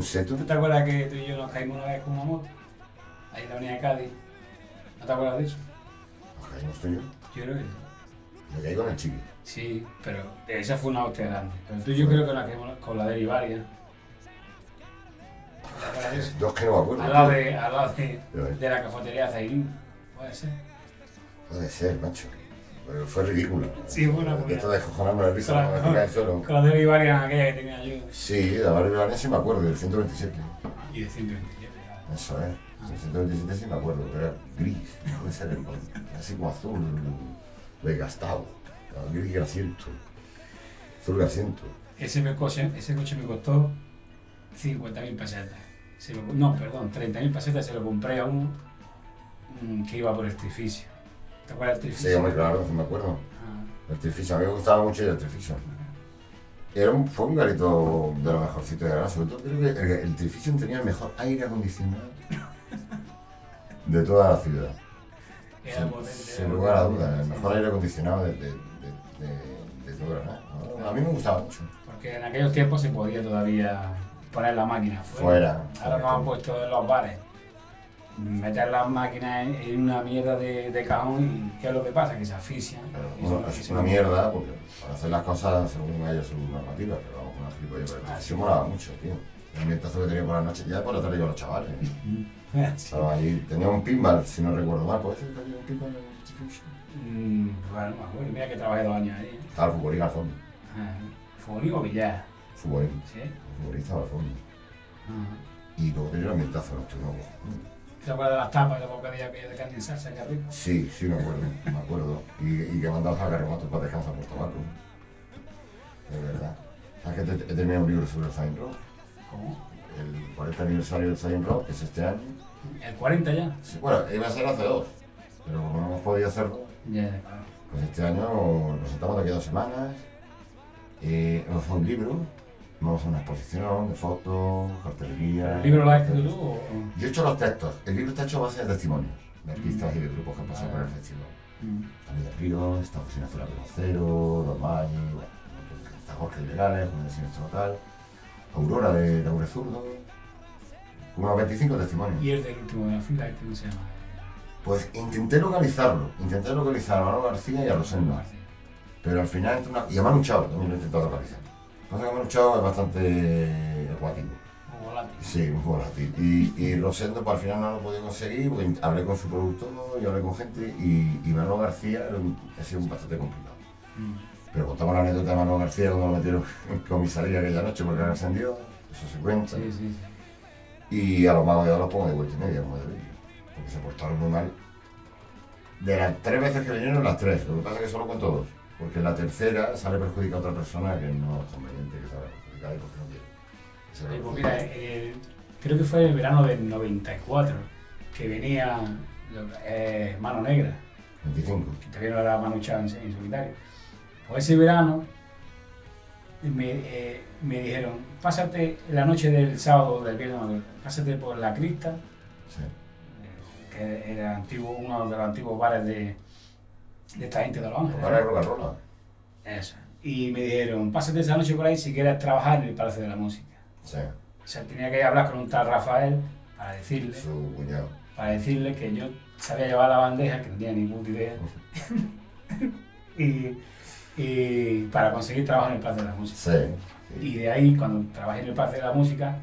¿Tú te acuerdas que tú y yo nos caímos una vez con una moto? Ahí en la avenida de Cádiz. ¿No te acuerdas de eso? Nos caímos tú y yo. Yo creo que sí. Me caí con el chiqui. Sí, pero esa fue una hostia grande. Pero tú y yo creo que nos caímos con la de Ibaria. ¿Te acuerdas de eso? Dos que no me acuerdo. Al lado de, al lado de, eh, de la cafetería Zairín. Puede ser. Puede ser, macho. Pero fue ridículo. Sí, fue una De esto de de risa, me cae solo. Con la de Ibaria aquella que tenía yo. Sí, de la barrio sí me acuerdo, del 127. Y de 127. ya. Eso es. El 127 sí me acuerdo, pero era gris. Puede ser así como azul, desgastado. Gris grasiento. Azul grasiento. Ese, me coche, ese coche me costó 50.000 pesetas. Se lo- no, perdón, 30.000 pesetas se lo compré a uno que iba por el trificio. ¿Te acuerdas del Sí, trificio? hombre, claro, sí me acuerdo. Ah, El Trifisio, a mí me gustaba mucho el Trifisio. Era un, fue un garito de lo mejorcito de Granada, sobre todo creo que el, el tenía el mejor aire acondicionado de toda la ciudad. Sin, potente, sin era lugar a dudas, el mejor aire acondicionado de, de, de, Granada. ¿no? A mí me gustaba mucho. Porque en aquellos tiempos se podía todavía poner la máquina fuera. Fuera. Ahora nos han puesto en los bares. Meter las máquinas en, en una mierda de, de cajón y ¿qué es lo que pasa? Que se asfixian. Bueno, son es una mierda, porque para hacer las cosas según haya su normativa, pero vamos, una gilipollez. Pero el Ah, sí. molaba mucho, tío. El ambientazo que tenía por la noche, ya por la tarde iban los chavales. Estaba ahí, tenía un pinball, si no recuerdo mal, ¿puede ser que había un pinball en el Trifisio? Mm, bueno, no me acuerdo. Mira que trabajé dos años ahí. Estaba el futbolín al fondo. Ah, Futbolín o billar. Futbolín. ¿Sí? El futbolista al fondo. Ajá. Y luego tenía un ambientazo nocturno. ¿Te acuerdas de las tapas de la bocadilla aquella de carne en salsa? Rico. Sí, sí, me acuerdo, me acuerdo. Y, y que mandaba a Carremato para descansar por tabaco. De verdad. ¿Sabes que te- he terminado un libro sobre el Zayn Rock? ¿Cómo? El 40 aniversario del Zayn Rock, que es este año. ¿El 40 ya? Sí, bueno, iba a ser hace dos, pero como no hemos podido hacerlo, Ya, ya, claro. pues este año nos sentamos de aquí a dos semanas. Eh, hemos hecho un libro, vamos a una exposición de fotos, cartelería. ¿El libro lo has escrito tú Yo he hecho los textos. El libro está hecho a base de testimonios de artistas y de grupos que han pasado por el festival. Mm. David del Río, está José Ignacio Cero, Don Maggi, bueno, está Jorge Ilegales, con el siniestro total, Aurora de Taure Zurdo, unos 25 testimonios. Y el del último de la fila, este no se llama. Pues intenté localizarlo, intenté localizar a Manolo García y a Rosendo, pero al final, entre una- y a Manu Chao también lo he intentado localizar. Lo que pasa es que Manu Chao es bastante acuático. O volátil. Sí, un volátil. Y, y Rosendo, pues al final no lo podido conseguir, porque hablé con su productor y hablé con gente, y, y Manolo García ha sido bastante complicado. Mm. Pero contamos la anécdota de Manolo García cuando lo metieron en comisaría aquella noche porque era encendido, eso se cuenta. Sí, sí, sí. Y a los magos de ahora los pongo de vuelta y media, como debería, porque se portaron muy mal. De las tres veces que vinieron, las tres. Lo que pasa es que solo cuento dos, porque la tercera sale perjudicada otra persona que no es conveniente que salga perjudicada y porque no quiere. Pues mira, el- creo que fue el verano del 94 que venía eh, Mano Negra, 25. que no era Manu Chao en, en solitario. Pues ese verano me, eh, me dijeron, pásate la noche del sábado del viernes, pásate por la crista, Sí. eh, que era antiguo, uno de los antiguos bares de, de esta gente de Los Ángeles. Ahora rock and roll. Eso. Y me dijeron, pásate esa noche por ahí si quieres trabajar en el Palacio de la Música. Sí. O sea, tenía que hablar con un tal Rafael para decirle, Su cuñado. para decirle que yo sabía llevar la bandeja, que no tenía ni puta idea, y, y para conseguir trabajo en el Palacio de la Música. Sí. Y de ahí, cuando trabajé en el Palacio de la Música,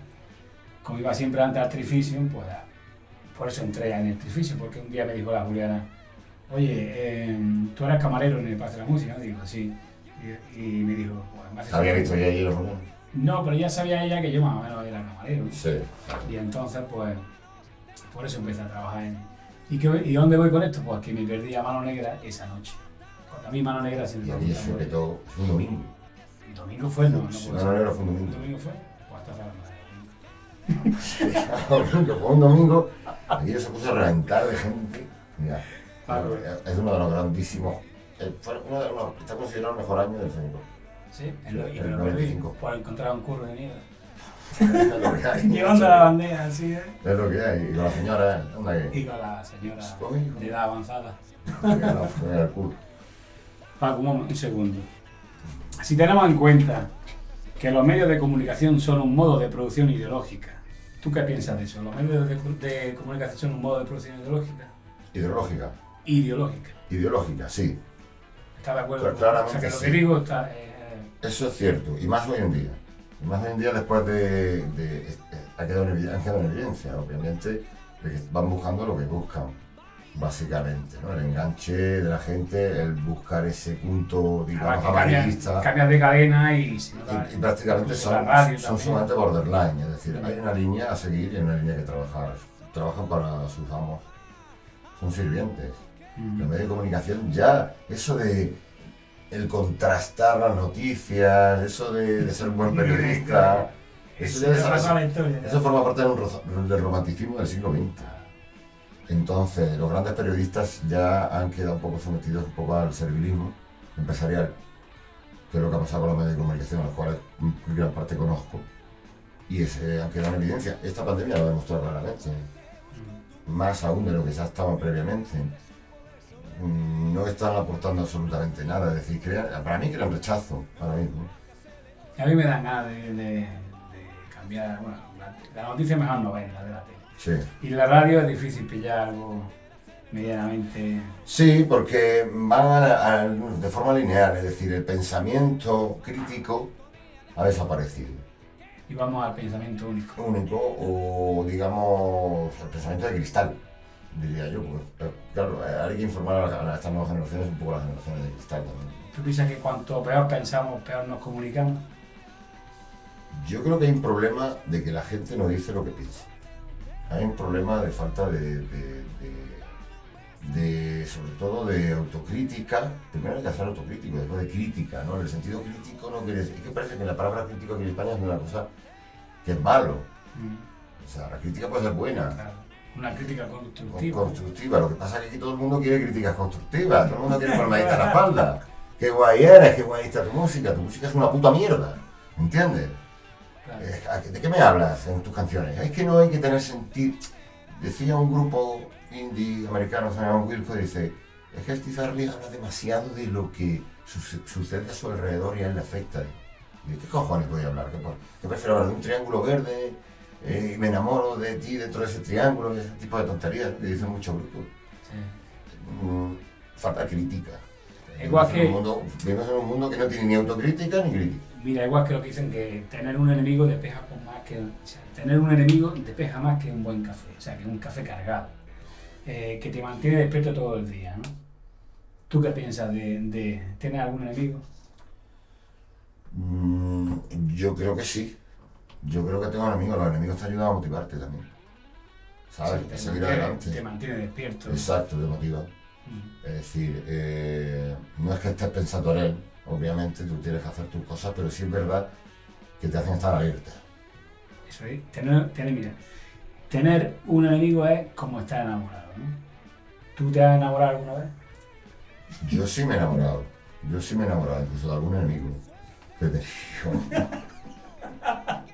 como iba siempre antes al Trificio, pues por eso entré en el Trificio, porque un día me dijo la Juliana, oye, eh, tú eres camarero en el Palacio de la Música, digo, sí. Y, y me dijo, pues ¿Había visto ya allí los? No, pero ya sabía ella que yo más o menos era camarero. Sí. Y entonces, pues, por eso empecé a trabajar en ¿Y, qué, ¿Y dónde voy con esto? Pues que me perdí a Mano Negra esa noche. Porque a mí Mano Negra siempre Y me allí gusta sobre mucho. todo, fue un domingo. ¿El domingo fue? No, no Mano. Negra fue un ¿El domingo. domingo fue? Pues hasta la madre. domingo, fue un domingo, aquello se puso a reventar de gente. Mira, Claro. es uno de los grandísimos. eh, Fue uno de los, está considerado el mejor año del Fenico. Sí, El lo perdí 95. por encontrar un curro de hay. Llevando la bandeja así, ¿eh? Es lo que hay. Y con la señora, que. Y con la señora de edad avanzada. el. Paco, un, un segundo. Si tenemos en cuenta que los medios de comunicación son un modo de producción ideológica, ¿tú qué piensas de eso? ¿Los medios de, de comunicación son un modo de producción ideológica? Ideológica. Ideológica. Ideológica, sí. ¿Estás de acuerdo? Claramente o sea, que lo sí. que digo está... eh, Eso es cierto, y más hoy en día. Y más hoy en día después de... de- eh, ha, quedado en evidencia, en evidencia, obviamente, de que van buscando lo que buscan, básicamente, ¿no? El enganche de la gente, el buscar ese punto, digamos, amarillista. cambias de cadena y Y, y prácticamente son, son sumamente borderline, es decir, Mm. hay una línea a seguir y una línea que trabajar. Trabajan para sus amos, son sirvientes. Mm. Los medios de comunicación ya, eso de el contrastar las noticias, eso de, de ser un buen periodista, eso, ya forma parte del, ro- del romanticismo del siglo XX. Entonces, los grandes periodistas ya han quedado un poco sometidos un poco al servilismo empresarial, que es lo que ha pasado con los medios de comunicación, a los cuales en gran parte conozco, y ese han quedado en evidencia. Esta pandemia lo ha demostrado claramente, Mm. más aún de lo que ya estaban previamente. No están aportando absolutamente nada, es decir, crean- para mí crean rechazo ahora mismo. A mí me dan ganas de, de- de cambiar. Bueno, la, la noticia mejor no verla de la tele. Sí. Y la radio es difícil pillar algo medianamente. Sí, porque van a- a- de forma lineal, es decir, el pensamiento crítico ha desaparecido. Y vamos al pensamiento único. Único o, digamos, el pensamiento de cristal, diría yo. porque, claro, eh, hay que informar a, la- a estas nuevas generaciones, un poco las generaciones de cristal también. ¿Tú piensas que cuanto peor pensamos, peor nos comunicamos? Yo creo que hay un problema de que la gente no dice lo que piensa. Hay un problema de falta de, de- de- de, sobre todo, de autocrítica. Primero hay que hacer autocrítico, después de crítica, ¿no? En el sentido crítico no quiere decir... Es que parece que la palabra crítico aquí en España es una cosa que es malo. Mm, O sea, la crítica puede ser buena, claro. Una crítica con- constructiva. constructiva. Lo que pasa es que aquí todo el mundo quiere críticas constructivas, todo el mundo quiere palmadita en la espalda. Qué guay eres, qué guay está tu música, tu música es una puta mierda, ¿entiendes? ¿a qué- ¿De qué me hablas en tus canciones? Es que no hay que tener sentido. Decía un grupo indie americano se llama Wilco, dice, es que Steve Early habla demasiado de lo que su- sucede a su alrededor y a él le afecta. ¿Y de qué cojones voy a hablar? ¿Que, por- que prefiero hablar de un triángulo verde eh, y me enamoro de ti dentro de ese triángulo? y Ese tipo de tonterías que dicen muchos grupos. Sí. Mm, falta crítica. Igual que- un mundo- vivimos en un mundo que no tiene ni autocrítica ni crítica. Mira, igual que lo que dicen que tener un enemigo despeja con más que. O sea, tener un enemigo despeja más que un buen café, o sea, que un café cargado. Eh, que te mantiene despierto todo el día, ¿no? ¿Tú qué piensas de, de tener algún enemigo? Mm, yo creo que sí. Yo creo que tengo enemigos. Los enemigos te ayudan a motivarte también. ¿Sabes? Sí, te, seguir mantiene, adelante. te mantiene despierto. Exacto, te motiva. Mm. Es decir, eh, no es que estés pensando en él, obviamente tú tienes que hacer tus cosas, pero sí es verdad que te hacen estar alerta. Eso es. Tener, tener, mira, tener un enemigo es como estar enamorado, ¿no? ¿Tú te has enamorado alguna vez? Yo sí me he enamorado. Yo sí me he enamorado, incluso de algún enemigo que tenido.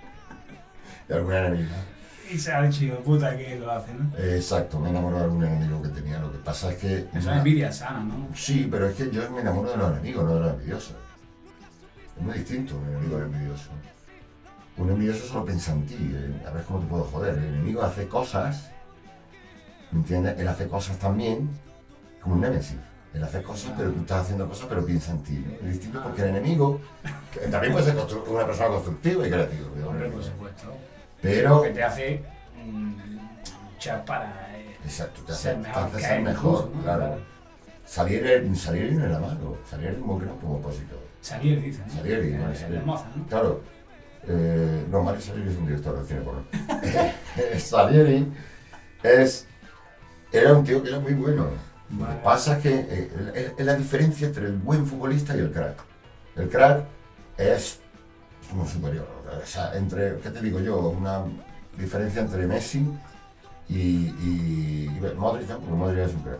de alguna enemiga. Y se ha de puta, que lo hace, ¿no? Exacto, me he enamorado de algún enemigo que tenía. Lo que pasa es que. Es envidia sana, ¿no? Sí, pero es que yo me enamoro de los enemigos, no de los envidiosos. Es muy distinto un enemigo del envidioso. Un envidioso solo piensa en ti, eh, a ver cómo te puedo joder. El enemigo hace cosas, ¿me entiendes? Él hace cosas también, como un némesis. Él hace cosas, pero tú estás haciendo cosas, pero piensa en ti. ¿no? Es distinto porque el enemigo que también puede ser una persona constructiva y creativa. por supuesto. Pero, que te hace mm, luchar para eh, exacto, te hace, ser te mejor, hace que ser mejor, incluso, ¿no? claro. Salieri, Salieri no era malo, Salieri. Salir, dicen. ¿no? Salieri, Eh, vale, el Salieri. de Mozart, ¿no? Claro. Eh, no, Mario Salieri es un director de cine porno. Salieri es, era un tío que era muy bueno. Lo que pasa es que eh, es la diferencia entre el buen futbolista y el crack. El crack es como superior. O sea, entre, ¿qué te digo yo? Una diferencia entre Messi y, y, y Modric, ¿no? porque Modric es un crack.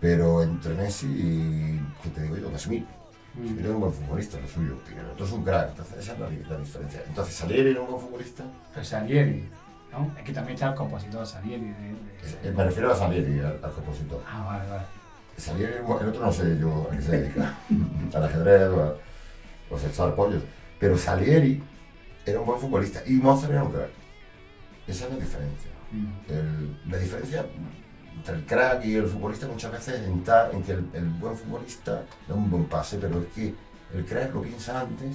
Pero entre Messi y, ¿qué te digo yo? Casemiro. Mm. Es un buen futbolista, lo suyo. Pero otro es un crack. Entonces, esa es la, la diferencia. Entonces, Salieri era un buen futbolista. Pero Salieri, ¿no? Es que también está el compositor Salieri. De, de- Eh, Me refiero a Salieri, al, al compositor. Ah, vale, vale. Salieri, el otro no sé yo a qué se dedica, al ajedrez o a, o a sexar pollos, pero Salieri era un buen futbolista y Mozart era un crack. Esa es la diferencia. Mm. El- la diferencia entre el crack y el futbolista muchas veces está en que el, el buen futbolista da un buen pase, pero es que el crack lo piensa antes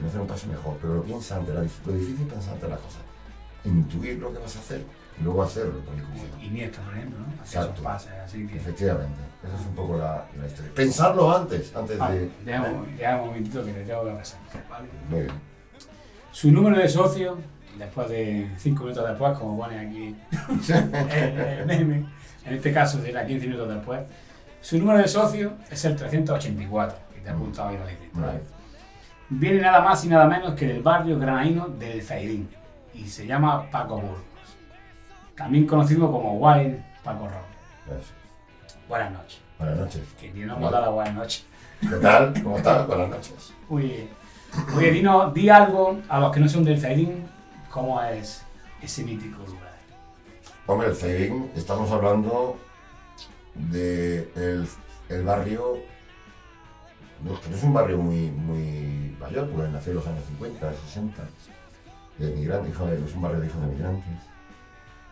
de hacer un pase mejor, pero lo piensa antes, lo difícil es pensar antes las cosas. Intuir lo que vas a hacer y luego hacerlo intuición. Iniesta, por ejemplo, ¿no? Exacto. pases, así que... Efectivamente, esa es un poco la, la historia. Pensarlo antes, antes Vale, de... déjame, un momentito que te tengo que pasar. ¿vale? Muy bien. Su número de socio, después de 5 minutos después, como pone aquí el, el meme, en este caso será 15 minutos después, su número de socio es el 384, que te he apuntado ahí la. Viene nada más y nada menos que del barrio granadino del Zaidín y se llama Paco Burgos, también conocido como Wild Paco Robles. Buenas noches. Buenas noches. Que ni no hemos dado buenas noches. ¿Qué tal? ¿Cómo estás? Buenas noches. Muy bien. Oye, Dino, di algo a los que no son del Zaidín, cómo es ese mítico lugar. Hombre, el Zaidín, estamos hablando de el, el barrio, no, es un barrio muy, muy mayor, porque nació en los años 50, 60, de migrantes, es un barrio de hijos de migrantes,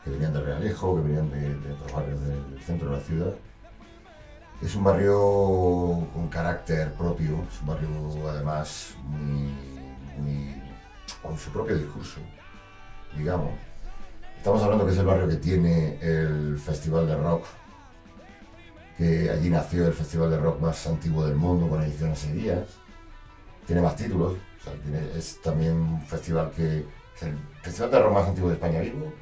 que venían de Realejo, que venían de, otros barrios del, del centro de la ciudad. Es un barrio con carácter propio, es un barrio además muy, con su propio discurso, digamos. Estamos hablando que es el barrio que tiene el festival de rock, que allí nació el festival de rock más antiguo del mundo con ediciones seguidas. Tiene más títulos, es también un festival que es el festival de rock más antiguo de España vivo,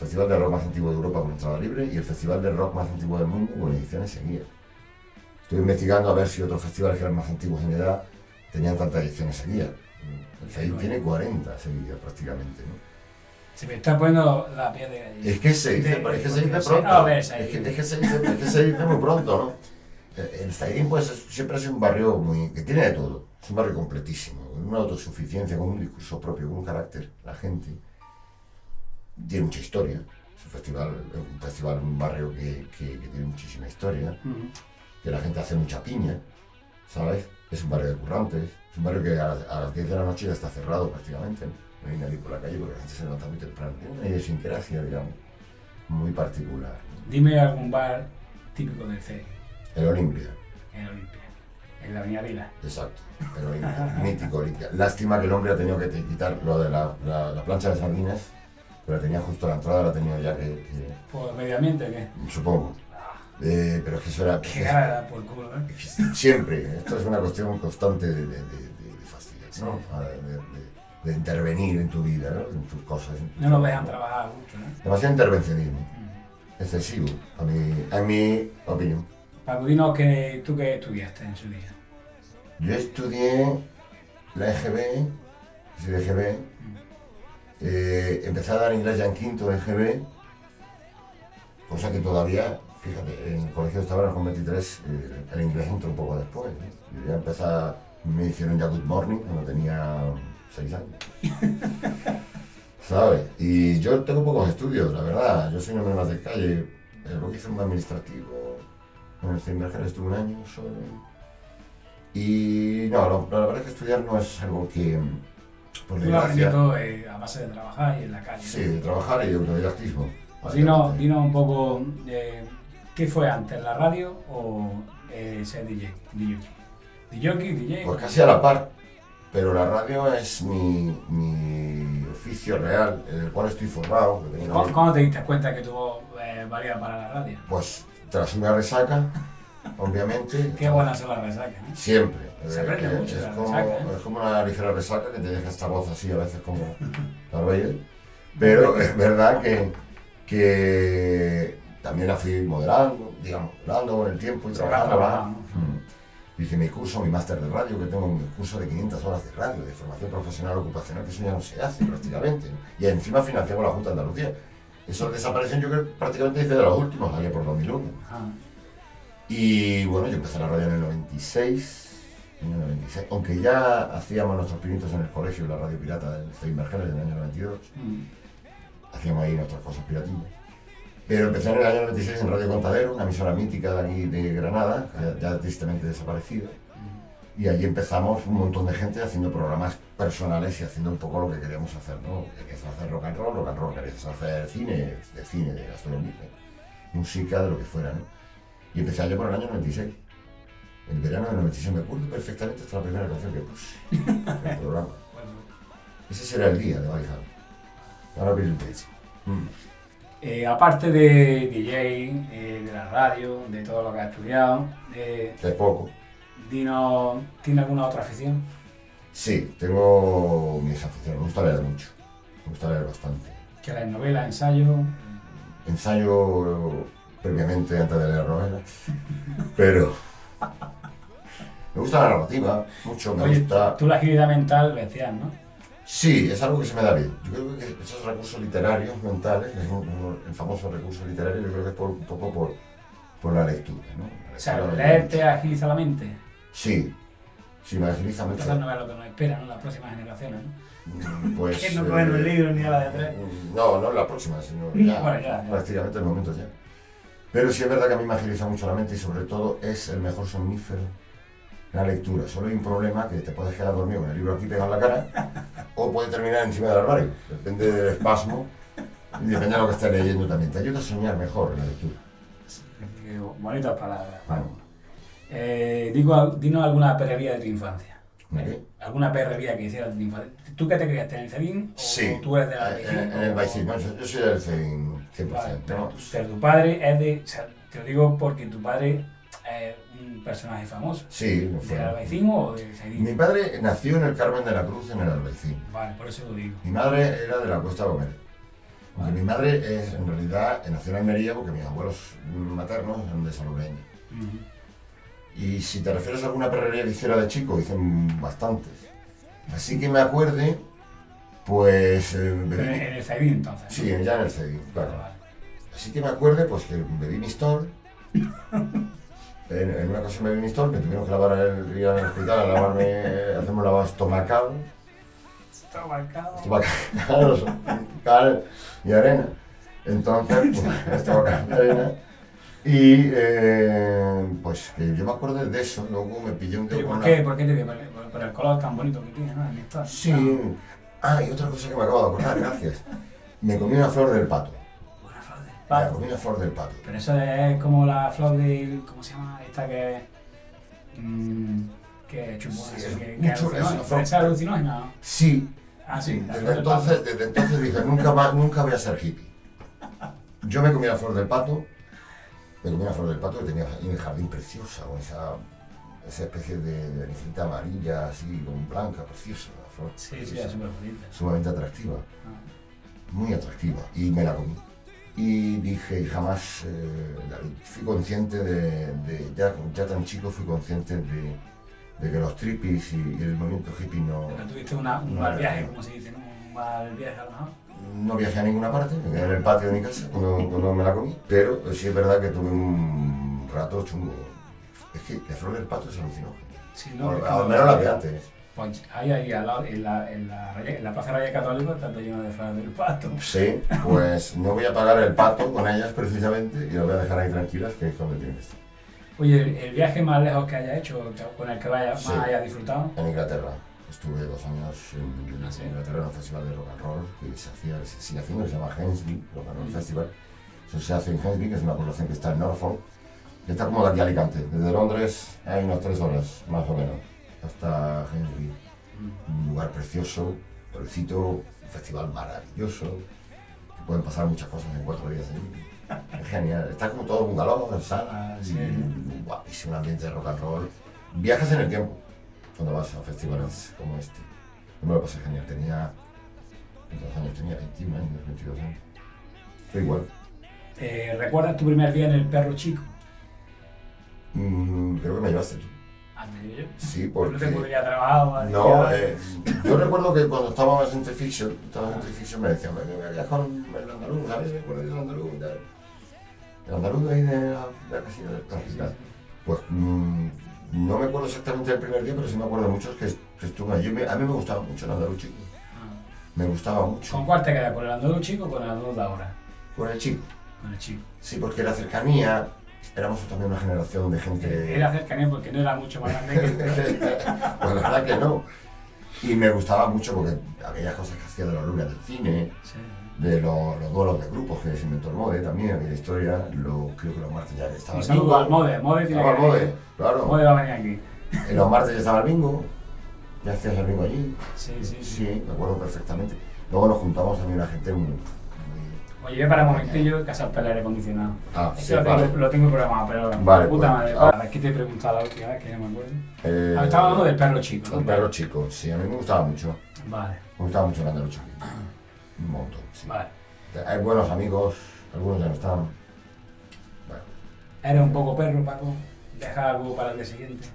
festival de rock más antiguo de Europa con entrada libre y el festival de rock más antiguo del mundo con ediciones seguidas. Estoy investigando a ver si otros festivales que eran más antiguos en edad tenían tantas ediciones seguidas. El FEI tiene 40 seguidas prácticamente. ¿no? Se me está poniendo la piel de gallina. Es que se dice, De- es que se dice pronto. no es, que, es que se dice, es que se dice muy pronto, ¿no? El- Zaidín pues, es- siempre sido un barrio muy, que tiene de todo. Es un barrio completísimo, con una autosuficiencia, con un discurso propio, con un carácter. La gente tiene mucha historia. Es un festival, un festival, un barrio que, que- que tiene muchísima historia, Ujú. que la gente hace mucha piña, ¿sabes? Es un barrio de currantes, es un barrio que a, a las 10 de la noche ya está cerrado prácticamente. No hay nadie por la calle porque la gente se levanta muy temprano. Tiene una idiosincrasia, digamos, muy particular. Dime algún bar típico del CEI, El Olimpia, en Olimpia, en la Avenida Vila. exacto. El Olimpia, mítico Olimpia. Lástima que el hombre ha tenido que quitar lo de la, la- la plancha de sardinas, pero la tenía justo a la entrada, la tenía ya que, que- ¿Por medio ambiente qué? supongo. Eh, pero es que eso era... Qué cara por culo, ¿eh? Siempre, esto es una cuestión constante de, de, de, de- ¿no? De, intervenir en tu vida, ¿no? en tus cosas. en No cosas, dejan ¿no? trabajar mucho, ¿eh? Demasiado intervencionismo, Mm. excesivo, a mi, a mi opinión. Paco, dinos que tú qué estudiaste en su día. Yo estudié la EGB, soy de EGB, eh, empecé a dar inglés ya en quinto de EGB, cosa que todavía, fíjate, en el colegio estaba con 23, eh, el inglés entró un poco después. ¿eh? Ya empecé, a- me hicieron ya Good Morning cuando tenía 6 años. ¿Sabes? Y yo tengo pocos estudios, la verdad, yo soy un hombre más de calle, eh, luego hice un administrativo, en el Steinberger estuve un año solo. Y no, lo- la verdad es que estudiar no es algo que, por Tú lo aprendí desgracia, todo eh, a base de trabajar y en la calle. sí, de trabajar y de autodidactismo. Pues dinos, dinos un poco, eh, ¿qué fue antes, la radio o eh, ser DJ? DJ, DJ, DJ. Pues casi a la par, pero la radio es mi, mi oficio real, en el cual estoy formado. ¿Cómo, te diste cuenta que tu voz eh, valía para la radio? Pues tras una resaca, obviamente. Qué buenas son las resacas, ¿eh? Siempre. Se aprende Eh, mucho es, la como, resaca, ¿eh? es como una ligera resaca que te deja esta voz así a veces como Darth. Pero es verdad que, que también la fui modelando, digamos, modelando con el tiempo y trabajando. trabajando, Mm. Hice mi curso, mi máster de radio, que tengo mi curso de 500 horas de radio, de formación profesional ocupacional, que eso ya no se hace prácticamente. ¿no? Y encima financiamos la Junta de Andalucía. Eso desapareció yo creo prácticamente hice de los últimos, allá por 2001. Ajá. Y bueno, yo empecé la radio en el 96, en el 96, aunque ya hacíamos nuestros pinitos en el colegio, la radio pirata del Steinberger en el año 92, Mm. hacíamos ahí nuestras cosas piratillas. Pero empecé en el año 96 en Radio Contadero, una emisora mítica de aquí de Granada, ya, ya tristemente desaparecida. Y allí empezamos un montón de gente haciendo programas personales y haciendo un poco lo que queríamos hacer, ¿no? Querías hacer rock and roll, rock and roll, querías hacer cine, de cine, de gastronomía, música, de lo que fuera, ¿no? Y empecé allí por el año 96. El verano del 96 me acuerdo perfectamente hasta la primera canción que puse en el programa. Ese será el día de Valhalla. Ahora abrir el pecho. Mm. Eh, aparte de DJ, eh, de la radio, de todo lo que has estudiado, eh, Que es poco. dinos, ¿tiene alguna otra afición? Sí, tengo mis aficiones. Me gusta leer mucho. Me gusta leer bastante. Que lees novela, ensayo. Ensayo previamente antes de leer novelas. Pero me gusta la narrativa, mucho. Me Oye, gusta. tú la agilidad mental decías, ¿no? Sí, es algo que se me da bien. Yo creo que esos recursos literarios mentales, el, el famoso recurso literario, yo creo que es por- un poco por, por la lectura. ¿no? La O sea, leer te agiliza la mente. Sí, sí, me agiliza mucho. Entonces no es lo que nos esperan ¿no? las próximas generaciones, ¿no? Mm, Pues, Que no cogen el eh, libro ni a la de atrás. No, no la próxima, sino Mm, ya, bueno, ya, ya. prácticamente el momento ya. Pero sí es verdad que a mí me agiliza mucho la mente y sobre todo es el mejor somnífero la lectura. Solo hay un problema que te puedes quedar dormido con el libro aquí pegado en la cara o puede terminar encima del armario. Depende del espasmo y depende de lo que estés leyendo también. Te ayuda a soñar mejor la lectura. Bonitas palabras. Vamos. Eh, digo, dinos alguna perrería de tu infancia. ¿Alguna perrería que hicieras de tu infancia? ¿Tú qué te criaste en el Cedín? ¿O Sí, tú eres de la en, en- en el Baicín. No, yo, yo soy del Cein 100%. Vale, pero, ¿no? tu- pero tu padre es de. O sea, te lo digo porque tu padre es un personaje famoso. Sí, lo fue. ¿De Albaicín o de Mi Cedín? padre nació en el Carmen de la Cruz, en el Albaicín. Vale, por eso lo digo. Mi madre era de la Costa Gómez. Aunque mi madre es, en realidad, nació en Almería porque mis abuelos maternos eran de Salobreña. Ujú. Y si te refieres a alguna perrería que hiciera de chico, hice bastantes. Así que me acuerde, pues... eh, en, bebí, en el Cedín entonces. sí, ya en el CEDI, claro. Vale. Así que me acuerde, pues que bebí Mistol. En, en una ocasión bebí Mistol, me tuvieron que lavar el, ir al hospital a lavarme, eh, hacerme un lavado estomacal. Está marcado. estomacal, y arena. Entonces, pues, estomacal y arena. Y eh, pues que yo me acuerdo de eso, luego me pillé un ¿Pero dedo por con qué? ¿Por qué te dio? Por, por- por el color tan bonito que tiene, ¿no? El. Sí. Ah, y otra cosa que me acabo de acordar, gracias. Me comí una flor del pato. Una flor del Me pato. comí una flor del pato. Pero eso es como la flor del. ¿Cómo se llama? Esta que. mm, que chupona, Sí, es que, que es una flor- ¿Es alucinógena? ¿no? Sí, Ah, sí. desde entonces, desde entonces dije, nunca, más, nunca voy a ser hippie. Yo me comí la flor del pato, me comí la flor del pato que tenía en el jardín preciosa, con esa, esa especie de, de amarilla, así, con blanca, preciosa, pato. Sí, sí, bonita. sumamente atractiva, Ah. muy atractiva, y me la comí. Y dije, y jamás eh, la fui consciente de, de- ya, ya tan chico fui consciente de, de que los trippies y, y el movimiento hippie no, Pero tuviste una, un No, mal viaje, como se dice. Un mal viaje a lo mejor. No viajé a ninguna parte, me quedé en el patio de mi casa cuando, cuando me la comí, pero sí es verdad que tuve un rato chungo. Es que la flor del pato es alucinógena. Sí, No, al menos la que antes. Pues ahí, ahí, al lado, en la, en la, Raya- en la Plaza Raya Católica está todo lleno de flores del pato. Sí, pues no voy a pagar el pato con ellas precisamente y las voy a dejar ahí tranquilas, que es donde estar. Oye, el, el viaje más lejos que hayas hecho, con el que vaya, Sí. más hayas disfrutado. En Inglaterra. Estuve dos años en, Ah, sí. Inglaterra en un festival de rock and roll que se, hacía, se sigue haciendo, se llama Hensby Rock and Roll Mm. Festival. Eso se hace en Hensby, que es una población que está en Norfolk, que está como de aquí a Alicante. Desde Londres hay unas tres horas, más o menos, hasta Hensby. Mm. Un lugar precioso, pueblecito, un festival maravilloso, que pueden pasar muchas cosas en cuatro días allí. Es genial. Está como todo bungalow, en salas, Sí. y guapísimo ambiente de rock and roll. Viajas en el tiempo cuando vas a festivales como este. Yo me lo pasé genial. Tenía. ¿Cuántos años tenía? 21 años, 22 años. Fue igual. Eh, ¿Recuerdas tu primer día en el perro chico? Mm, creo que me llevaste tú. De yo. Sí, No porque. trabajar. No, eh, yo recuerdo que cuando estábamos en Trifiction, estábamos en Trifiction, me decían, a viajar con el andaluz, ¿sabes? Me acuerdo del andaluz. El andaluz ahí de la, de la casilla del tal. Pues mm, no me acuerdo exactamente del primer día, pero sí me acuerdo muchos que, que estuve allí. Me- A mí me gustaba mucho el andaluz chico. Ah. Me gustaba mucho. ¿Con cuál te quedas? ¿Con el andaluz chico o con el andaluz de ahora? Con el chico. con el chico. Sí, porque la cercanía, éramos también una generación de gente... Era cercanía porque no era mucho más grande que pues la verdad que no. Y me gustaba mucho porque aquellas cosas que hacía de los lunes del cine, Sí. de los, los duelos de grupos que se inventó el Mode también, aquella historia, lo, creo que los martes ya estaba Un saludo al Mode. Mode tiene que. Mode, claro. Mode va a venir aquí. En los martes ya estaba el bingo, ya hacías el bingo allí. Sí, sí, sí. Sí, me acuerdo perfectamente. Luego nos juntamos también una gente muy... Oye, para un momentillo que salta el aire acondicionado. Ah, sí, lo, tengo, vale. lo tengo programado, pero Vale, puta pues, madre. ah. ¿qué te he preguntado la última vez que no me acuerdo? Eh, Ah, estaba hablando del perro chico. El perro chico, sí, a mí me gustaba mucho. Vale, Me gustaba mucho el andaluz chiquito. Un montón, sí. vale. Hay buenos amigos, algunos ya no están. Bueno, ¿Eres un poco perro, Paco? ¿Dejas algo para el día siguiente?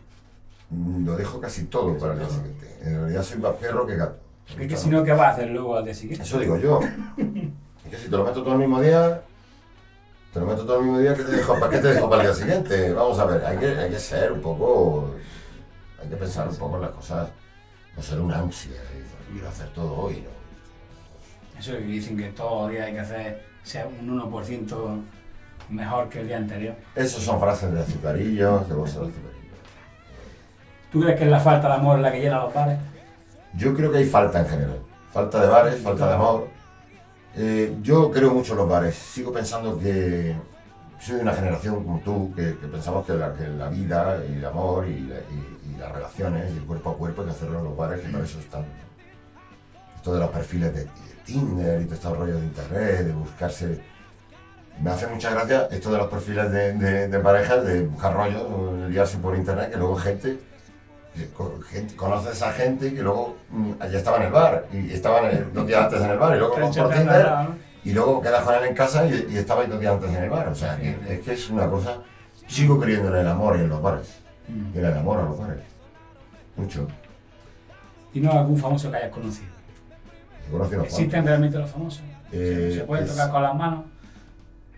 mm, lo dejo casi todo para el día siguiente. En realidad soy más perro que gato. Es que si no, ¿qué vas a hacer luego al día siguiente? Eso digo yo. Que si te lo meto todo el mismo día, te lo meto todo el mismo día, ¿qué te dejo, ¿para qué te dejo para el día siguiente? Vamos a ver, hay que, hay que ser un poco. Hay que pensar un poco en las cosas. No ser una ansia. Quiero hacer todo hoy, ¿no? Eso que dicen que todos los días hay que hacer sea un 1% mejor que el día anterior. Esas son frases de azucarillos, de bolsa de azucarillos. ¿Tú crees que es la falta de amor la que llena los bares? Yo creo que hay falta en general. Falta de bares, falta de amor. Eh, yo creo mucho en los bares. Sigo pensando que soy de una generación como tú, que, pensamos que la, vida y el amor y, la- y- y las relaciones y el cuerpo a cuerpo hay que hacerlo en los bares, que para eso están. Esto de los perfiles de, de Tinder y todo este rollo de internet, de buscarse. Me hace mucha gracia esto de los perfiles de, de- de parejas, de buscar rollos, liarse por internet, que luego gente co- gente- conoces a gente que luego mm, ya estaba en el bar y estaban eh, dos días antes en el bar y luego por Tinder y luego quedas con él en casa y, y estaba dos días antes en el bar. O sea, que es que es una cosa. Sigo creyendo en el amor y en los bares. Mm. En el amor a los bares. Mucho. ¿Y no algún famoso que hayas conocido? ¿Existen cuantos. realmente los famosos? Eh, ¿Se pueden es- tocar con las manos?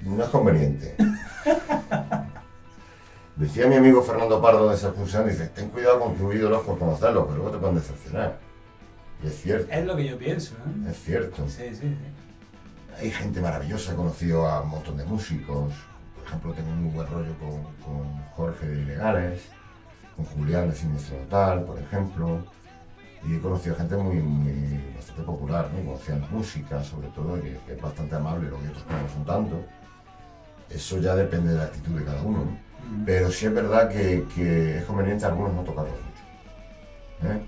No es conveniente. Decía mi amigo Fernando Pardo de excursión, dice, ten cuidado con tus ídolos por conocerlos, pero luego te pueden decepcionar. Y es cierto, Es lo que yo pienso, ¿eh? es cierto. Sí, sí, sí. Hay gente maravillosa, he conocido a un montón de músicos. Por ejemplo, tengo un muy buen rollo con, con Jorge de Ilegales, con Julián de Siniestro Total, por ejemplo. Y he conocido gente muy, muy bastante popular, ¿no? Conocían la música, sobre todo, que, que es bastante amable, lo que otros no son tanto. Eso ya depende de la actitud de cada uno. ¿no? Pero sí es verdad que, que es conveniente a algunos no tocarlos mucho. ¿eh?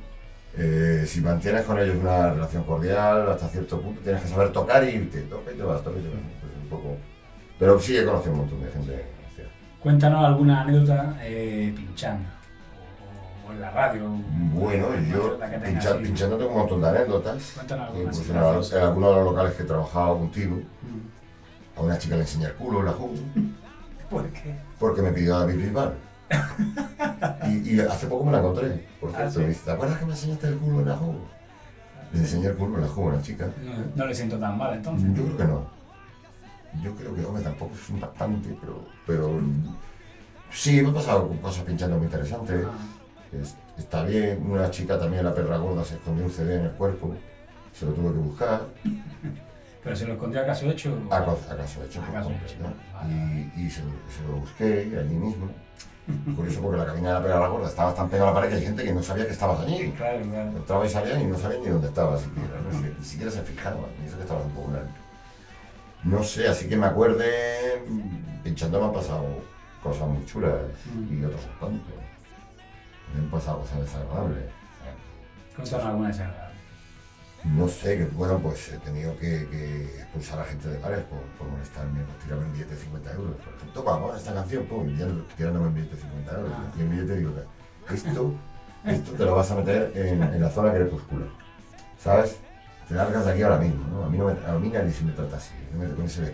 Eh, si mantienes con ellos una relación cordial hasta cierto punto, tienes que saber tocar y irte. Toca y te vas, toca y te vas. Pues un poco... Pero sí he conocido un montón de gente. Cuéntanos alguna anécdota eh, pinchando. O, o en la radio. Bueno, yo pincha- pinchando tengo un montón de anécdotas. Cuéntanos así en, en algunos de los locales que he trabajado contigo, Mm. a una chica le enseñé el culo la jugo ¿Por qué? porque me pidió a David Bisbal. y, y hace poco me la encontré, por Ah, cierto. ¿sí? Me dice, ¿te acuerdas que me enseñaste el culo en la jugo? Le enseñé el culo en la jugo a una chica. No, no le siento tan mal entonces. Yo creo que no. Yo creo que, hombre, tampoco es impactante, pero, pero sí, me he pasado con cosas pinchando muy interesantes. Ah, Es- está bien, una chica también, la perra gorda, se escondió un CD en el cuerpo, se lo tuve que buscar, ¿Pero se lo escondió acaso hecho? o- acaso, acaso hecho Acaso completo, hecho. Y, y se, lo, se lo busqué allí mismo. Curioso porque la cabina de la perra gorda estaba tan pegada a la pared que hay gente que no sabía que estabas allí. Claro, claro. Entraba y salía y no sabía ni dónde estaba siquiera, ¿no? Ni, ni siquiera se fijaban, ni eso que estabas un poco alto. No sé, así que me acuerde, mm, pinchando me han pasado cosas muy chulas y otras un tanto. Me han pasado cosas desagradables. Cuéntanos alguna desagradable. No sé, que bueno, pues he tenido que, que expulsar a gente de bares por, por molestarme, por tirarme un billete de 50 euros. Por ejemplo, toma, pon esta canción, pum, y tirándome un billete de 50 euros. Ah. Y el billete digo, esto, esto te lo vas a meter en, en la zona crepuscular. ¿Sabes? Te largas de aquí ahora mismo, ¿no? A mí, no me, a mí nadie se me trata así, no me. Yo soy-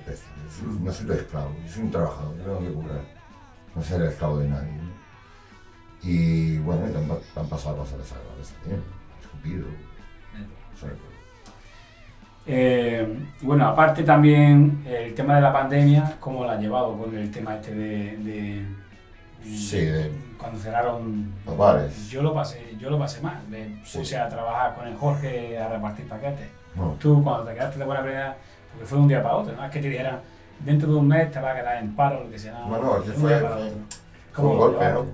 no soy tu esclavo, yo soy un trabajador, yo tengo que curar. No ser el esclavo de nadie. ¿no? Y bueno, te han, te han pasado cosas desagradables también. Escupido, Eh, bueno, aparte también el tema de la pandemia, ¿cómo la has llevado con el tema este de... de- Sí, de- Cuando cerraron... Los bares. Yo lo pasé, yo lo pasé mal. Me Sí. puse a trabajar con el Jorge a repartir paquetes. No. Tú cuando te quedaste de buena primera, porque fue de un día para otro, no es que te dijeran, dentro de un mes te va a quedar en paro, lo que sea. Bueno, un fue- fue- un ¿Cómo lo golpe? ¿no?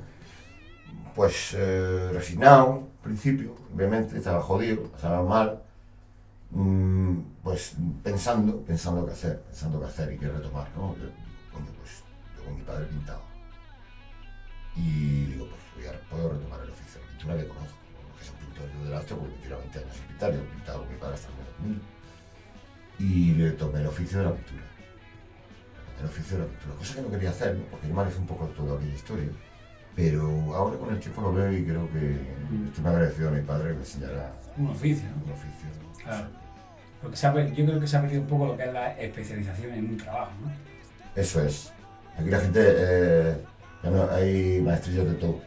Pues eh, resignado, principio, obviamente, estaba jodido, estaba mal. Mm, pues pensando, pensando qué hacer, pensando qué hacer y qué retomar, ¿no? Yo, coño, pues con mi padre pintaba. Y digo, pues voy a, puedo retomar el oficio de pintura que conozco, ¿no? que un pintor yo del arte, porque me tiraba 20 años pintar, yo he pintado con mi padre hasta el menos mundo. Y retomé el oficio de la pintura. El oficio de la pintura, cosa que no quería hacer, ¿no? porque yo me alejé un poco toda aquella historia. Pero ahora con el tiempo lo veo y creo que Mm. estoy muy agradecido a mi padre que me enseñara Un oficio, ¿no? un oficio. Claro. Porque se ha yo creo que se ha perdido un poco lo que es la especialización en un trabajo, ¿no? Eso es. Aquí la gente, eh, ya no, hay maestrillos de todo,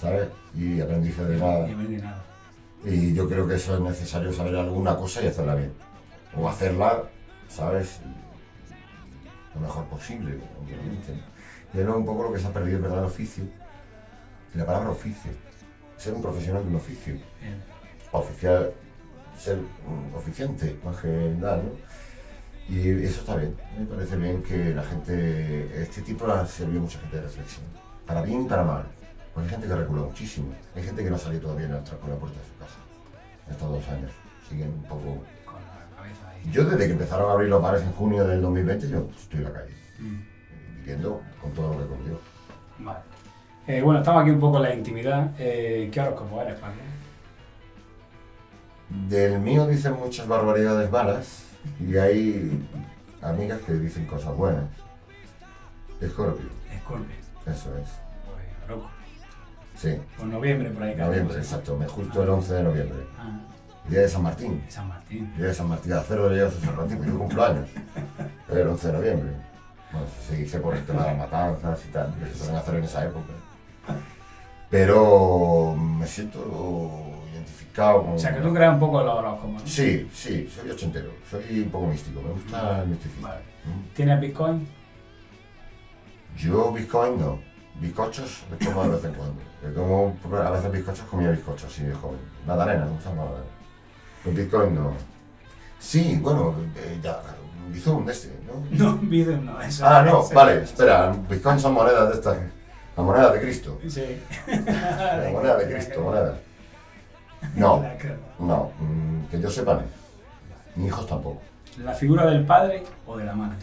¿sabes? Y aprendices de nada. Y aprende nada. Y yo creo que eso es necesario saber alguna cosa y hacerla bien. O hacerla, ¿sabes? Lo mejor posible, obviamente. Y es un poco lo que se ha perdido, verdad, el oficio. Y la palabra oficio. Ser un profesional de un oficio. Bien. Oficial, ser un oficiante, más que nada, ¿no? Y eso está bien. Me parece bien que la gente, este tipo ha servido a mucha gente de reflexión. Para bien y para mal. Porque hay gente que recula muchísimo. Hay gente que no ha salido todavía a entrar por la puerta de su casa. En estos dos años. Siguen un poco... Con la cabeza ahí. Yo desde que empezaron a abrir los bares en junio del 2020, yo estoy en la calle. Mm. Viviendo con todo lo que conlleva. Vale. Eh, bueno, estamos aquí un poco en la intimidad. Eh, ¿Qué horóscopo eres, Paco? Del mío dicen muchas barbaridades malas y hay amigas que dicen cosas buenas. Escorpio, Escorpio. eso es. Pues horóscopo. Sí, Por noviembre, por ahí. noviembre, exacto, me- justo el 11 de noviembre. Ah, Día de San Martín. San Martín. Día de San Martín, acero de Dios San Martín, yo cumplo años. El 11 de noviembre. Bueno, se dice por el tema de las matanzas y tal, que se suelen hacer en esa época. Pero me siento identificado con... O sea, que tú creas un poco en los horóscopos, ¿no? Sí, sí, soy ochentero, soy un poco místico, me gusta el misticismo. Vale. ¿Mm? ¿Tienes Bitcoin? Yo Bitcoin no, bizcochos me tomo de vez en cuando. Yo tomo a veces bizcochos, comía bizcochos así de joven. Magdalena, me gusta Magdalena. Con Bitcoin no. Sí, bueno, eh, ya, Bizum de este, ¿no? No, Bitcoin no. Eso Ah, no, vale, espera, Bitcoin son monedas de estas, la moneda de Cristo. Sí. La moneda de Cristo, moneda. No, no, mm, que yo sepa no. Ni hijos tampoco. ¿La figura del padre o de la madre?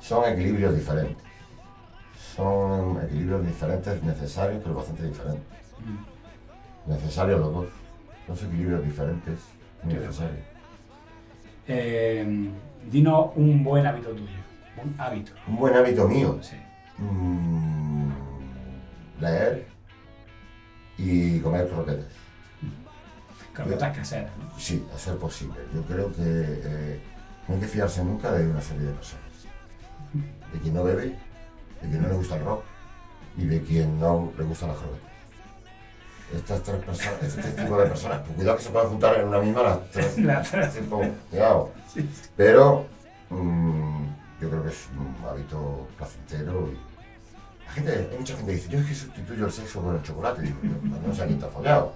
Son equilibrios diferentes. Son equilibrios diferentes, necesarios, pero bastante diferentes. Mm. Necesarios los dos. Son equilibrios diferentes, muy necesarios. Eh, dinos un buen hábito tuyo. Un hábito. Un buen hábito mío. Sí. mm, leer y comer croquetas. Croquetas caseras, ¿no? Sí, a ser posible. Yo creo que eh, no hay que fiarse nunca de una serie de personas. De quien no bebe, de quien no le gusta el rock y de quien no le gustan las croquetas. Estas tres personas, este tipo de personas, pues cuidado que se puedan juntar en una misma las tres. La tres. tipo, cuidado. Pero mm, yo creo que es un hábito placentero. Y... La gente, hay mucha gente que dice, yo es que sustituyo el sexo por el chocolate. Digo, yo, no sé a quién te ha follado.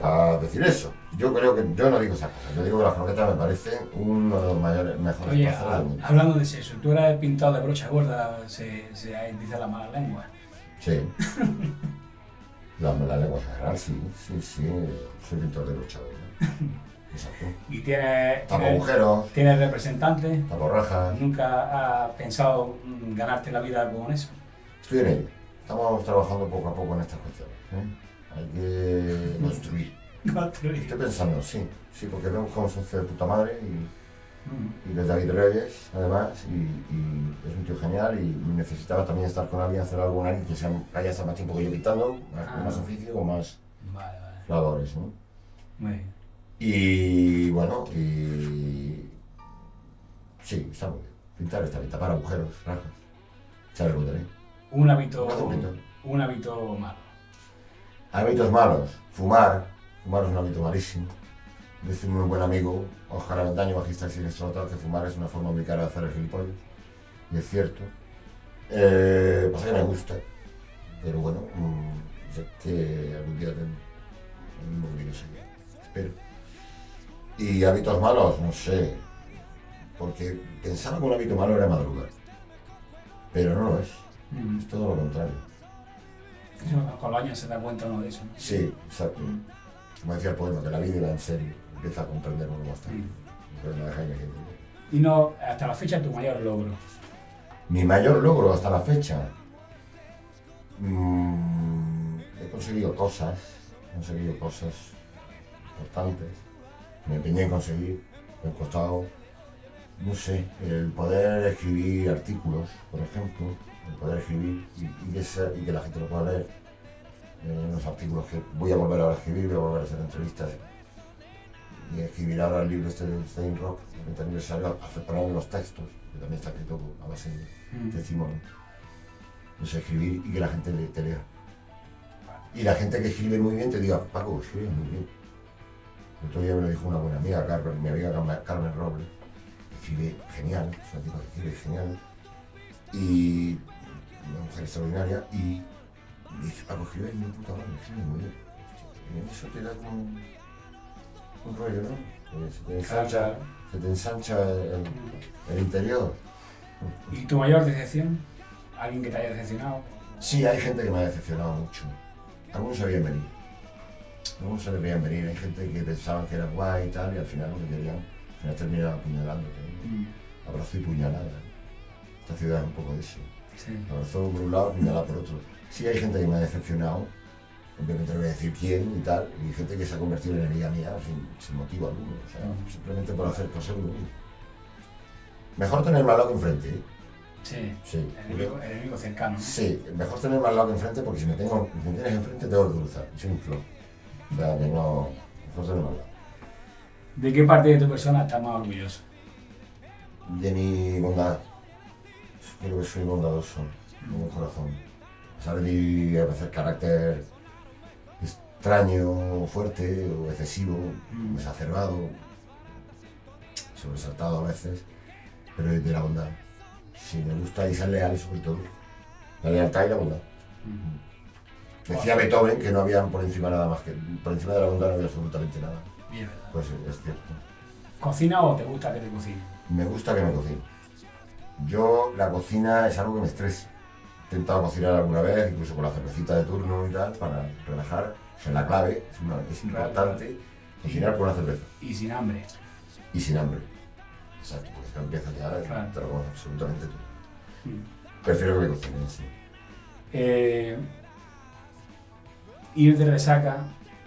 Para decir eso. Yo creo que, yo no digo esas cosas. Yo digo que las croquetas me parecen uno de los mayores, mejores Oye, del mundo. hablando de sexo, tú eres pintado de brocha gorda, se, se dice la mala lengua. Sí. La, la lengua general, sí, sí, sí. Soy pintor de brochado. Exacto. Y tienes, Tapo tienes, agujeros, tienes representante. tapo rajas. ¿Nunca has pensado ganarte la vida con eso? Estoy en ello. Estamos trabajando poco a poco en estas cuestiones. ¿eh? Hay que construir. Construir. Estoy pensando, sí, sí, porque vemos como socio de puta madre y, Mm. y de David Reyes, además, y, y es un tío genial y necesitaba también estar con alguien, hacer algo con alguien que sea, haya estado más tiempo que yo quitando, más, Ah. más oficio, con más Vale, vale. labores, ¿no? Muy bien. Y bueno, y... Sí, está muy bien. Pintar está bien, tapar agujeros, rajas, echar el botelín. Un hábito, un un hábito malo. Hábitos malos. Fumar. Fumar es un hábito malísimo. Dice un buen amigo, Oscar Aventaño, bajista de Sinestro Total, que fumar es una forma muy cara de hacer el gilipollas. Y es cierto. Eh, pasa que me gusta. Pero bueno, mm, sé que algún día tengo el mismo que viene Espero. Y hábitos malos, no sé. porque pensaba que un hábito malo era madrugar. Pero no lo es, Mm. es todo lo contrario. Con los años se da cuenta uno de eso. ¿no? Sí, exacto. Mm. Como decía el poema, que la vida era en serio, empieza a comprender uno más tarde. Mm. Entonces no deja. Y no, hasta la fecha, tu mayor logro. Mi mayor logro hasta la fecha. mm, he conseguido cosas, he conseguido cosas importantes. Me empeñé en conseguir, me ha costado, no sé, el poder escribir artículos, por ejemplo, el poder escribir y, y que, sea- y que la gente lo pueda leer. Eh, unos artículos que voy a volver a escribir, voy a volver a hacer entrevistas y escribir ahora el libro este de Stein Rock, el 20 aniversario, poner los textos, que también está escrito a base de Mm. testimonio. No sé, escribir y que la gente le, te lea. Y la gente que escribe muy bien te diga, Paco, escribes muy bien. El otro día me lo dijo una buena amiga, Carmen, mi amiga Carmen, Robles, escribe genial, es una tipa que escribe genial. Y una mujer extraordinaria. Y me dice, Paco, escribes muy puta madre, escribes muy bien. Y eso te da como un rollo, ¿no? Que Se te ensancha, se te ensancha el, el interior. ¿Y tu mayor decepción? ¿Alguien que te haya decepcionado? Sí, hay gente que me ha decepcionado mucho. Algunos se veían venir. Algunos se veían venir. Hay gente que pensaban que era guay y tal, y al final lo que querían, al final terminaban apuñalándote. Mm. Abrazo y puñalada. Esta ciudad es un poco de eso. Sí. Abrazo por un lado, puñalada por otro. Sí, hay gente que me ha decepcionado. Obviamente no voy a decir quién y tal. Y gente que se ha convertido en enemiga mía sin, sin motivo alguno. O sea, Mm. simplemente por hacer cosas muy Mejor tener más lado que enfrente. ¿eh? Sí. Sí. El enemigo, el enemigo cercano. ¿no? Sí, mejor tener más lado que enfrente porque si me, tengo, si me tienes enfrente tengo que cruzar, soy un flow. O sea. ¿De qué parte de tu persona estás más orgulloso? De mi bondad, creo que soy bondadoso, buen corazón. A pesar de mi a veces carácter extraño, fuerte o excesivo, Mm. exacerbado, sobresaltado a veces, pero de la bondad. Sí, me gusta y ser leal sobre todo. La lealtad y la bondad. Mm. Decía Beethoven que no había por encima nada más que por encima de la bondad no había absolutamente nada. Bien, ¿verdad? Pues es cierto. ¿Cocina o te gusta que te cocine? Me gusta que me cocine. Yo la cocina es algo que me estresa. He intentado cocinar alguna vez, incluso con la cervecita de turno y tal, para relajar. Es la clave, es, una- es Claro, importante cocinar con una cerveza Y sin hambre. y sin hambre. Exacto, porque si no empiezas ya, Claro. te lo comes absolutamente todo. Mm. Prefiero que me cocinen, sí. Eh, ir de resaca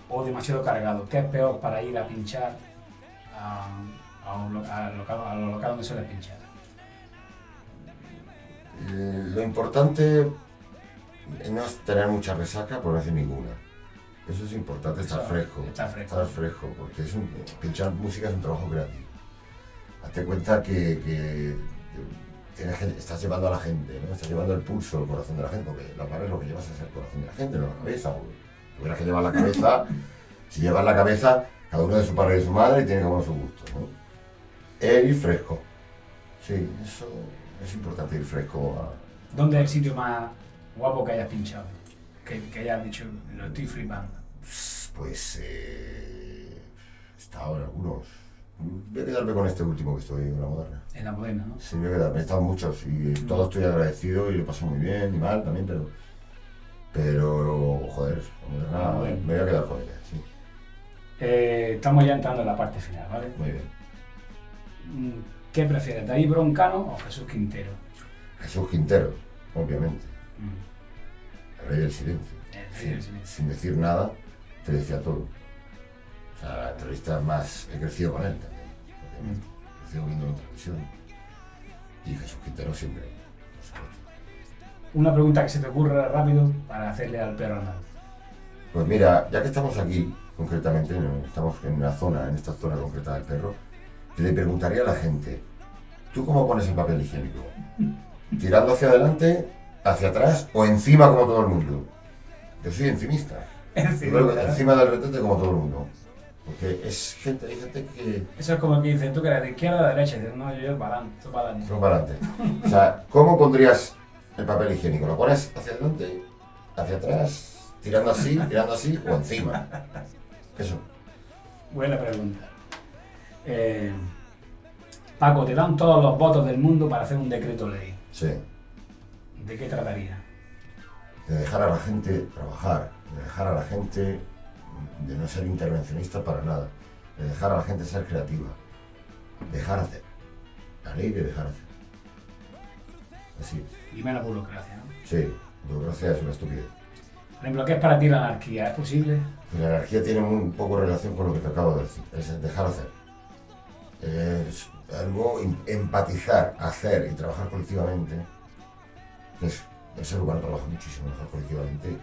o demasiado cargado. ¿Qué es peor para ir a pinchar a, a un lo- al local, a los locales donde sueles pinchar? Eh, lo importante no es tener mucha resaca, por no decir ninguna. Eso es importante, estar Eso, fresco. estar fresco. Estar fresco, porque es un, pinchar música es un trabajo creativo. Hazte cuenta que, que tienes que- estás llevando a la gente, ¿no? estás llevando el pulso, el corazón de la gente, porque la pared lo que llevas es el corazón de la gente, no la cabeza. porque Tuvieras que llevar la cabeza, si llevas la cabeza, cada uno de su padre y de su madre y tiene como su gusto. ¿no? El ir fresco. Sí, eso es importante, ir fresco a, ¿Dónde es el sitio más guapo que hayas pinchado? Que, que hayas dicho, lo estoy flipando. Pues eh, he estado en algunos. Voy a quedarme con este último que estoy en la moderna. En la moderna, ¿no? Sí, voy a quedarme. He estado en muchos y todos estoy agradecido y lo paso muy bien y mal también, pero. Pero, joder, la moderna, La moderna. me voy a quedar con ella, sí. Eh, estamos ya entrando en la parte final, ¿vale? Muy bien. Mm, ¿Qué prefieres, David Broncano o Jesús Quintero? Jesús Quintero, obviamente. Mm, El rey del silencio. el rey Sin, del silencio. sin decir nada, te decía todo. O sea, la entrevista más. He crecido con él también. obviamente. He crecido viendo en televisión. Y Jesús Quintero siempre, por supuesto. Una pregunta que se te ocurra rápido para hacerle al perro. Pues mira, ya que estamos aquí, concretamente, estamos en una zona, en esta zona concreta del perro, yo le preguntaría a la gente, ¿tú cómo pones el papel higiénico? ¿Tirando hacia adelante, hacia atrás o encima como todo el mundo? Yo soy encimista. Que encima del retrete como todo el mundo. Porque es gente, hay gente que... Eso es como que dicen, tú que eres de izquierda o de derecha. Y dices, no, yo, yo para adelante, para adelante. Para adelante. O sea, ¿cómo pondrías el papel higiénico? ¿Lo pones hacia adelante, hacia atrás, tirando así, tirando así o encima? Eso. Buena pregunta. Eh, Paco, te dan todos los votos del mundo para hacer un decreto ley. Sí. ¿De qué trataría? De dejar a la gente trabajar, de dejar a la gente de no ser intervencionista para nada, de dejar a la gente ser creativa, dejar hacer. La ley de dejar hacer. Así. Y menos burocracia, ¿no? Sí, burocracia es una estupidez. Por ejemplo, ¿qué es para ti la anarquía? ¿Es posible? La anarquía tiene un poco relación con lo que te acabo de decir, es dejar hacer. Es algo, em- empatizar, hacer y trabajar colectivamente. Es, el ser humano trabaja muchísimo mejor colectivamente.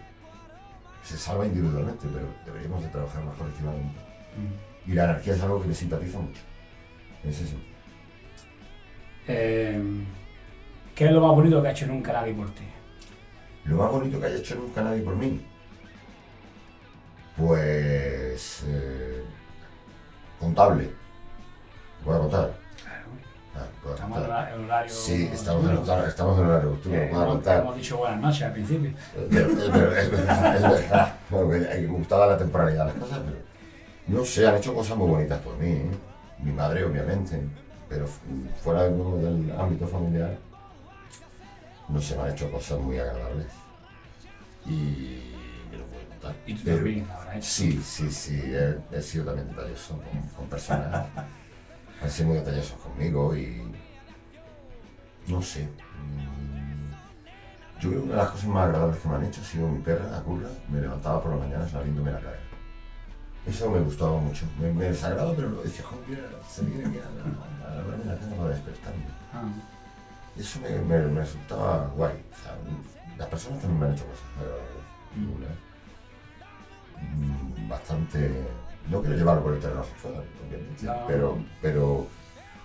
Se salva individualmente, pero deberíamos de trabajar más colectivamente. Mm. Y la anarquía es algo que me simpatiza mucho. En ese sentido. Eh, ¿Qué es lo más bonito que ha hecho nunca nadie por ti? Lo más bonito que haya hecho nunca nadie por mí. Pues. eh, contable. ¿Puedo contar? Claro. Ah, puedo Estamos en contar. en horario. Sí, estamos en, horario- estamos en horario nocturno, Eh, puedo hemos- contar. Hemos dicho buenas noches al principio. Es ver- es ver- es verdad, me gustaba la temporalidad de las cosas, pero no sé, han hecho cosas muy bonitas por mí. ¿eh? Mi madre, obviamente, pero fu- fuera del ámbito familiar, no sé, me han hecho cosas muy agradables. Y me lo puedo contar. Y tú Pero- la verdad. Sí, sí, sí, he, he sido también detalloso con, con personas. Han sido muy detallosos conmigo y. No sé. mm, Yo creo que una de las cosas más agradables que me han hecho ha sido mi perra, la curra, me levantaba por la mañana saliéndome la cara. Eso me gustaba mucho. Me, me desagradaba, pero lo decía, joder, se viene a, a lavarme la cara para despertarme. Ah, Eso me, me, me resultaba guay. O sea, las personas también me han hecho cosas agradables. Una- mm, Bastante. No quiero llevarlo por el terreno sexual, obviamente, No. pero, pero,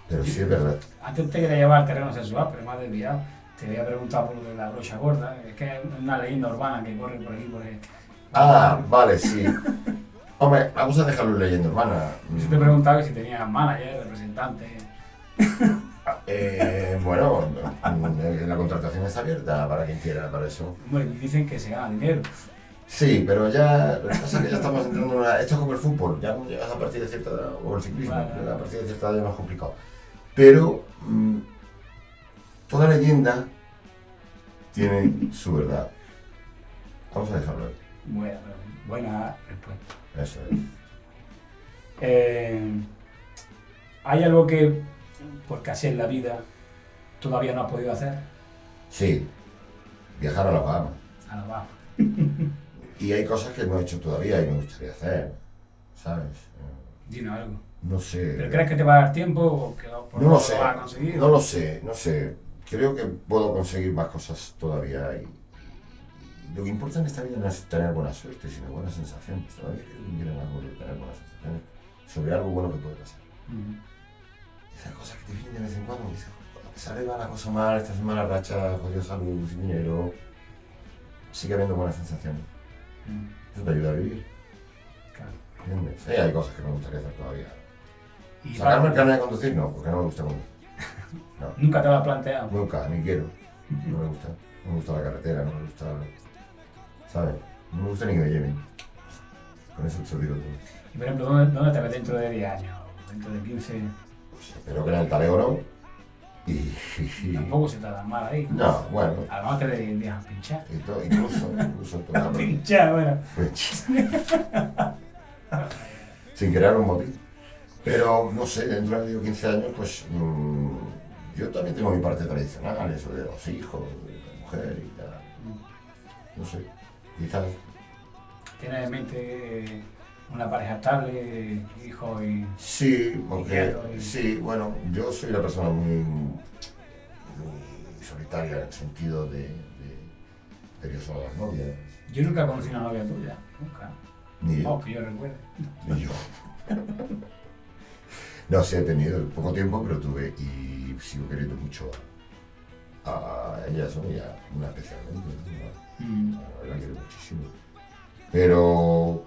pero sí es verdad. Antes te quería llevar al terreno sexual, pero me has desviado. Te había preguntado por lo de la brocha gorda. Es que es una leyenda urbana que corre por aquí, por ahí. Ah, vale, sí. Hombre, vamos a dejarlo en leyenda urbana. Yo te he preguntado que si tenías manager, representante. Eh, bueno, mm, la contratación está abierta para quien quiera, para eso. Y dicen que se gana dinero. Sí, pero ya, lo que pasa es que ya estamos entrando en una... Esto es como el fútbol, ya cuando llegas a partir de cierta edad, o el ciclismo, Vale. a partir de cierta edad ya es más complicado. Pero mm, toda leyenda tiene su verdad. Vamos a dejarlo ahí. Buena, buena respuesta. Eso es. Eh, ¿Hay algo que, porque así es la vida, todavía no has podido hacer? Sí, viajar a la Bahamas. A la baja. Y hay cosas que no he hecho todavía y me gustaría hacer, ¿sabes? Dinos algo. No sé. ¿Pero crees que te va a dar tiempo o que por No lo sé, vas a conseguir? no lo sé, no sé. Creo que puedo conseguir más cosas todavía y, lo que importa en esta vida no es tener buena suerte, sino buenas sensaciones. Todavía quieren algo tener buenas sensaciones sobre algo bueno que puede pasar. Mm. Esas cosas que te vienen de vez en cuando dices, "Joder, a pesar de que va la cosa mal, esta semana racha, jodido salud, sin dinero, sigue habiendo buenas sensaciones. Mm. Eso te ayuda a vivir, Claro. ¿entiendes? Sí, hay cosas que me gustaría hacer todavía. Y ¿Sacarme el carnet de conducir? No, porque no me gusta conducir. No. Nunca te lo has planteado. Nunca, ni quiero. No me gusta. No me gusta la carretera, no me gusta. ¿Sabes? No me gusta ni que me lleven. Con eso te lo digo todo. Y por ejemplo, ¿dónde, dónde te ves dentro de 10 años? ¿Dentro de 15? Pues espero que en el no. Y. y- Tampoco se da mal ahí. No, bueno. A lo mejor te dejan pinchar. y incluso, incluso Pinchar, bueno. sin crear un motivo. Pero no sé, dentro de digo, 15 años, pues mm, yo también tengo mi parte tradicional, eso de los hijos, de la mujer y tal. No sé, quizás. ¿Tienes en mente eh, una pareja estable, hijos y...? Sí, porque y- sí, bueno, yo soy una persona muy, muy solitaria en el sentido de, de, de que solo las novias, Yo nunca conocí una novia tuya, nunca. ni yo, que yo recuerde. ni yo. No, sí he tenido poco tiempo, pero tuve y sigo queriendo mucho a, a ella, eso, y a una especialmente. ¿no? Mm. La verdad quiero muchísimo. Pero,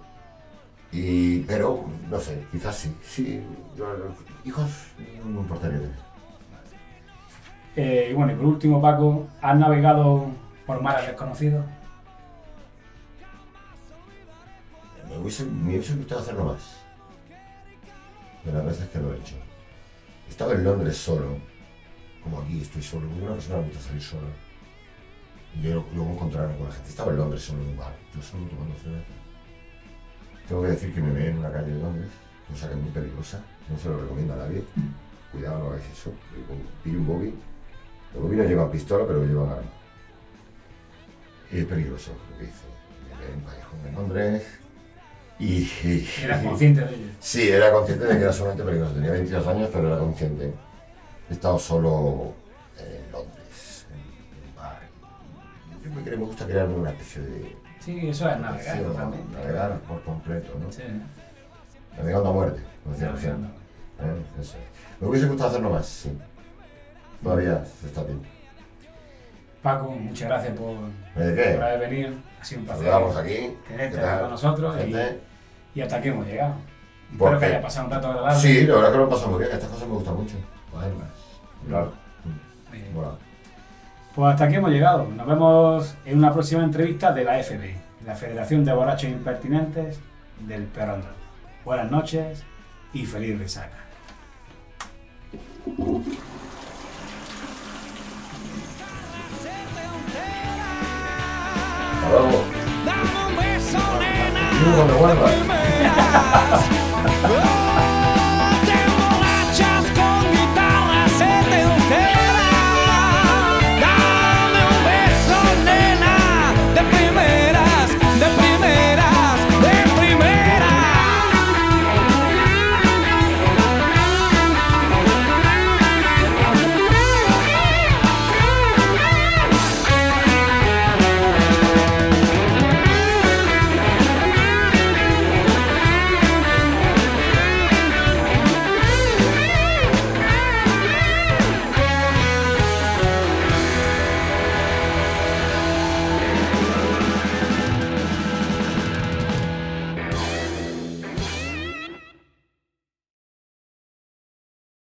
y, pero, no sé, quizás sí, sí, yo, hijos no me importaría tener. Eh, y bueno, y por último, Paco, ¿has navegado por mares desconocidos? Me hubiese, me hubiese gustado hacerlo más. De las veces que lo he hecho. Estaba en Londres solo, como aquí estoy solo, porque una persona me gusta salir sola. Y yo luego encontrarme con la gente. Estaba en Londres solo en un bar, yo solo tomando cerveza. Tengo que decir que me ve en una calle de Londres, cosa que es muy peligrosa, no se lo recomiendo a nadie. Cuidado, no hagáis eso. Pillo un bobby. Los bobby no llevan pistola, pero llevan arma. Y es peligroso lo que hice. Me ve en un callejón en Londres. Y, y- Eras consciente de ello. Sí, era consciente de que era solamente peligroso. Tenía 22 años, pero era consciente. He estado solo en Londres, en un bar. Yo me, creo- me gusta crearme una especie de... Sí, eso es navegar totalmente. Navegar por completo, ¿no? Sí. Navegando a muerte, como decía recién. ¿eh? Eso es. Me hubiese gustado hacerlo más, sí. Todavía se está tiempo. Paco, muchas gracias por, ¿De por haber venido. Ha sido un placer Saludamos aquí. tenerte con nosotros y, hasta aquí hemos llegado. ¿Por Espero que qué? haya pasado un rato agradable. Sí, la verdad que lo he pasado muy bien. Estas cosas me gustan mucho. Además. Claro. Eh, Bueno. Pues hasta aquí hemos llegado. Nos vemos en una próxima entrevista de la FB, la Federación de Borrachos Impertinentes del Andaluz. Buenas noches y feliz resaca. Dame un beso.